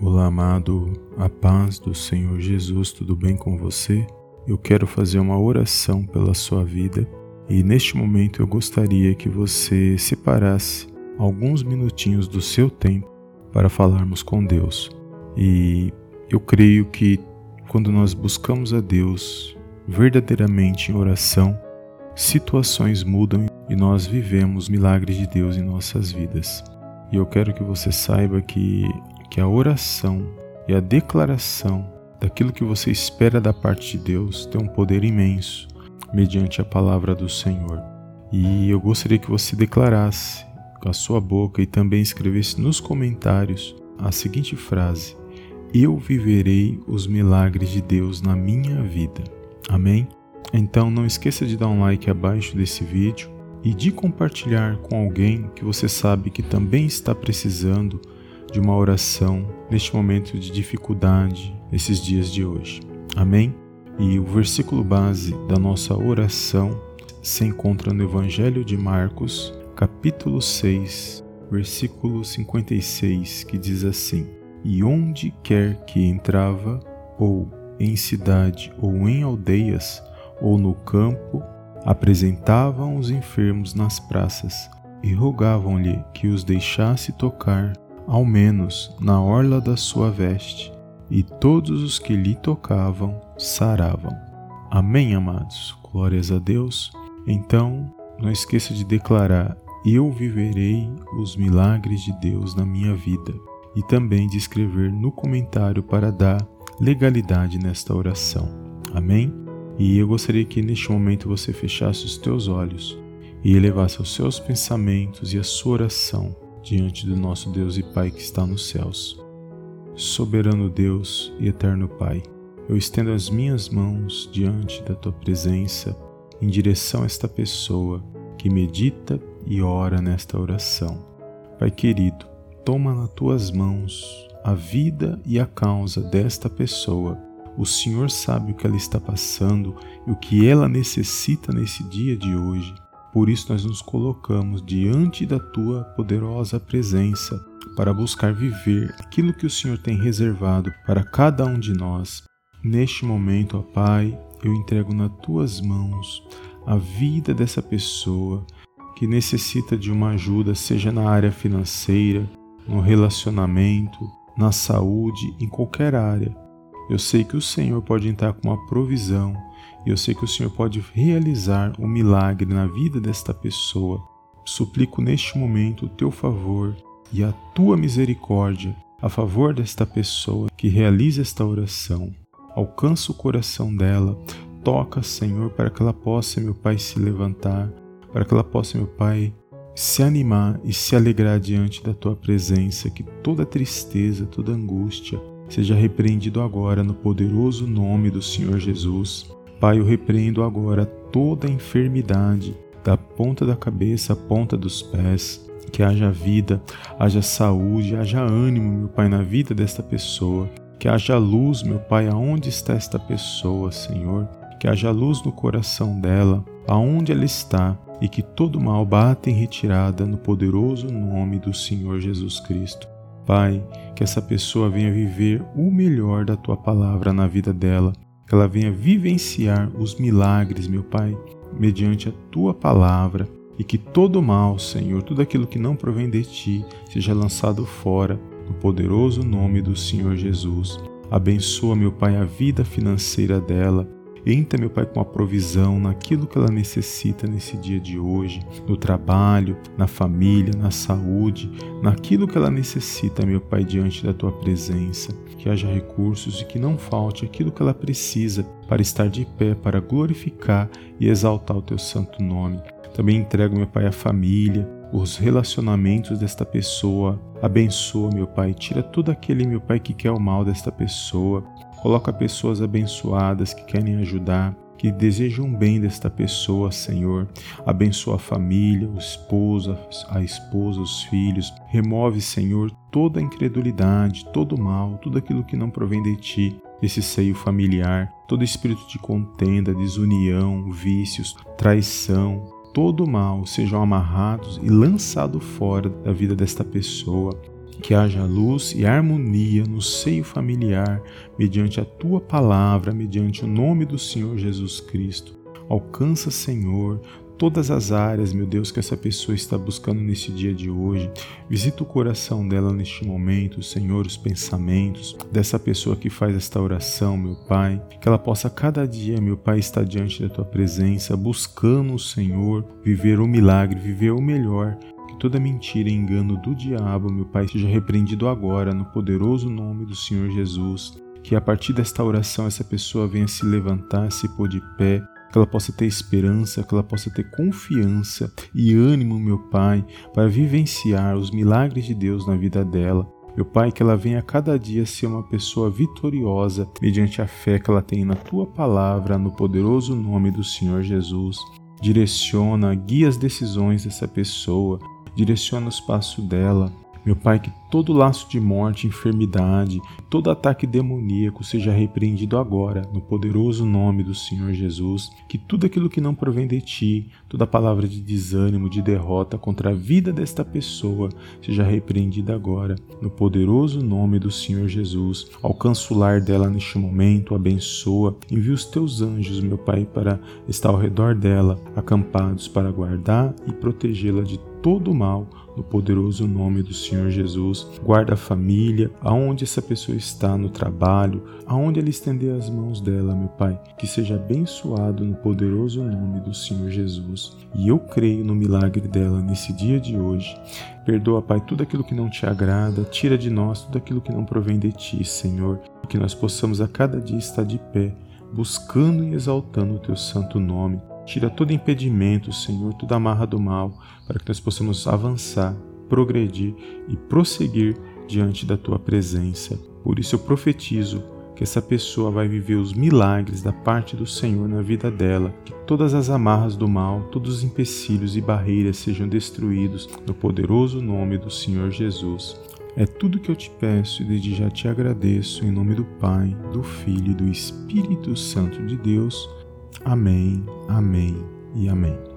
Olá, amado, a paz do Senhor Jesus, tudo bem com você? Eu quero fazer uma oração pela sua vida e neste momento eu gostaria que você separasse alguns minutinhos do seu tempo para falarmos com Deus. E eu creio que quando nós buscamos a Deus verdadeiramente em oração, situações mudam e nós vivemos milagres de Deus em nossas vidas. E eu quero que você saiba que que a oração e a declaração daquilo que você espera da parte de Deus tem um poder imenso mediante a palavra do Senhor. E eu gostaria que você declarasse com a sua boca e também escrevesse nos comentários a seguinte frase: Eu viverei os milagres de Deus na minha vida. Amém? Então não esqueça de dar um like abaixo desse vídeo e de compartilhar com alguém que você sabe que também está precisando de uma oração neste momento de dificuldade, nesses dias de hoje. Amém? E o versículo base da nossa oração se encontra no Evangelho de Marcos, capítulo 6, versículo 56, que diz assim: E onde quer que entrava, ou em cidade, ou em aldeias, ou no campo, apresentavam os enfermos nas praças e rogavam-lhe que os deixasse tocar ao menos na orla da sua veste, e todos os que lhe tocavam saravam. Amém, amados? Glórias a Deus. Então, não esqueça de declarar: Eu viverei os milagres de Deus na minha vida, e também de escrever no comentário para dar legalidade nesta oração. Amém? E eu gostaria que neste momento você fechasse os teus olhos e elevasse os seus pensamentos e a sua oração diante do nosso Deus e Pai que está nos céus. Soberano Deus e eterno Pai, eu estendo as minhas mãos diante da tua presença em direção a esta pessoa que medita e ora nesta oração. Pai querido, toma nas tuas mãos a vida e a causa desta pessoa. O Senhor sabe o que ela está passando e o que ela necessita nesse dia de hoje. Por isso nós nos colocamos diante da tua poderosa presença para buscar viver aquilo que o Senhor tem reservado para cada um de nós. Neste momento, ó Pai, eu entrego nas tuas mãos a vida dessa pessoa que necessita de uma ajuda, seja na área financeira, no relacionamento, na saúde, em qualquer área. Eu sei que o Senhor pode entrar com uma provisão e eu sei que o Senhor pode realizar um milagre na vida desta pessoa. Suplico neste momento o teu favor e a tua misericórdia a favor desta pessoa que realiza esta oração. Alcança o coração dela, toca, Senhor, para que ela possa, meu Pai, se levantar, para que ela possa, meu Pai, se animar e se alegrar diante da tua presença, que toda tristeza, toda angústia seja repreendido agora no poderoso nome do Senhor Jesus. Pai, eu repreendo agora toda enfermidade, da ponta da cabeça à ponta dos pés. Que haja vida, haja saúde, haja ânimo, meu Pai, na vida desta pessoa. Que haja luz, meu Pai, aonde está esta pessoa, Senhor. Que haja luz no coração dela, aonde ela está, e que todo mal bata em retirada no poderoso nome do Senhor Jesus Cristo. Pai, que essa pessoa venha viver o melhor da tua palavra na vida dela ela venha vivenciar os milagres, meu Pai, mediante a tua palavra, e que todo mal, Senhor, tudo aquilo que não provém de ti, seja lançado fora, no poderoso nome do Senhor Jesus. Abençoa, meu Pai, a vida financeira dela, Entra, meu Pai, com a provisão naquilo que ela necessita nesse dia de hoje, no trabalho, na família, na saúde, naquilo que ela necessita, meu Pai, diante da tua presença. Que haja recursos e que não falte aquilo que ela precisa para estar de pé, para glorificar e exaltar o teu santo nome. Também entrego, meu Pai, a família, os relacionamentos desta pessoa. Abençoa, meu Pai. Tira todo aquele, meu Pai, que quer o mal desta pessoa. Coloca pessoas abençoadas que querem ajudar, que desejam bem desta pessoa, Senhor. Abençoa a família, o esposo, a esposa, os filhos. Remove, Senhor, toda a incredulidade, todo o mal, tudo aquilo que não provém de ti, desse seio familiar, todo espírito de contenda, desunião, vícios, traição, todo mal sejam amarrados e lançados fora da vida desta pessoa que haja luz e harmonia no seio familiar, mediante a tua palavra, mediante o nome do Senhor Jesus Cristo. Alcança, Senhor, todas as áreas, meu Deus, que essa pessoa está buscando nesse dia de hoje. Visita o coração dela neste momento, Senhor, os pensamentos dessa pessoa que faz esta oração, meu Pai. Que ela possa cada dia, meu Pai, estar diante da tua presença, buscando o Senhor, viver o milagre, viver o melhor. Toda mentira e engano do diabo, meu Pai, seja repreendido agora no poderoso nome do Senhor Jesus. Que a partir desta oração essa pessoa venha se levantar, se pôr de pé, que ela possa ter esperança, que ela possa ter confiança e ânimo, meu Pai, para vivenciar os milagres de Deus na vida dela. Meu Pai, que ela venha cada dia ser uma pessoa vitoriosa mediante a fé que ela tem na tua palavra, no poderoso nome do Senhor Jesus. Direciona, guia as decisões dessa pessoa, direciona os passos dela, meu Pai, que todo laço de morte, enfermidade, todo ataque demoníaco seja repreendido agora, no poderoso nome do Senhor Jesus. Que tudo aquilo que não provém de Ti, toda palavra de desânimo, de derrota contra a vida desta pessoa, seja repreendida agora, no poderoso nome do Senhor Jesus. Alcança o lar dela neste momento, abençoa, envia os Teus anjos, meu Pai, para estar ao redor dela, acampados para guardar e protegê-la de todo o mal, no poderoso nome do Senhor Jesus. Guarda a família, aonde essa pessoa está no trabalho, aonde ela estender as mãos dela, meu Pai, que seja abençoado no poderoso nome do Senhor Jesus. E eu creio no milagre dela nesse dia de hoje. Perdoa, Pai, tudo aquilo que não te agrada, tira de nós tudo aquilo que não provém de ti, Senhor, que nós possamos a cada dia estar de pé, buscando e exaltando o teu santo nome Tira todo impedimento, Senhor, toda amarra do mal, para que nós possamos avançar, progredir e prosseguir diante da tua presença. Por isso eu profetizo que essa pessoa vai viver os milagres da parte do Senhor na vida dela, que todas as amarras do mal, todos os empecilhos e barreiras sejam destruídos no poderoso nome do Senhor Jesus. É tudo que eu te peço e desde já te agradeço em nome do Pai, do Filho e do Espírito Santo de Deus. Amém, amém e amém.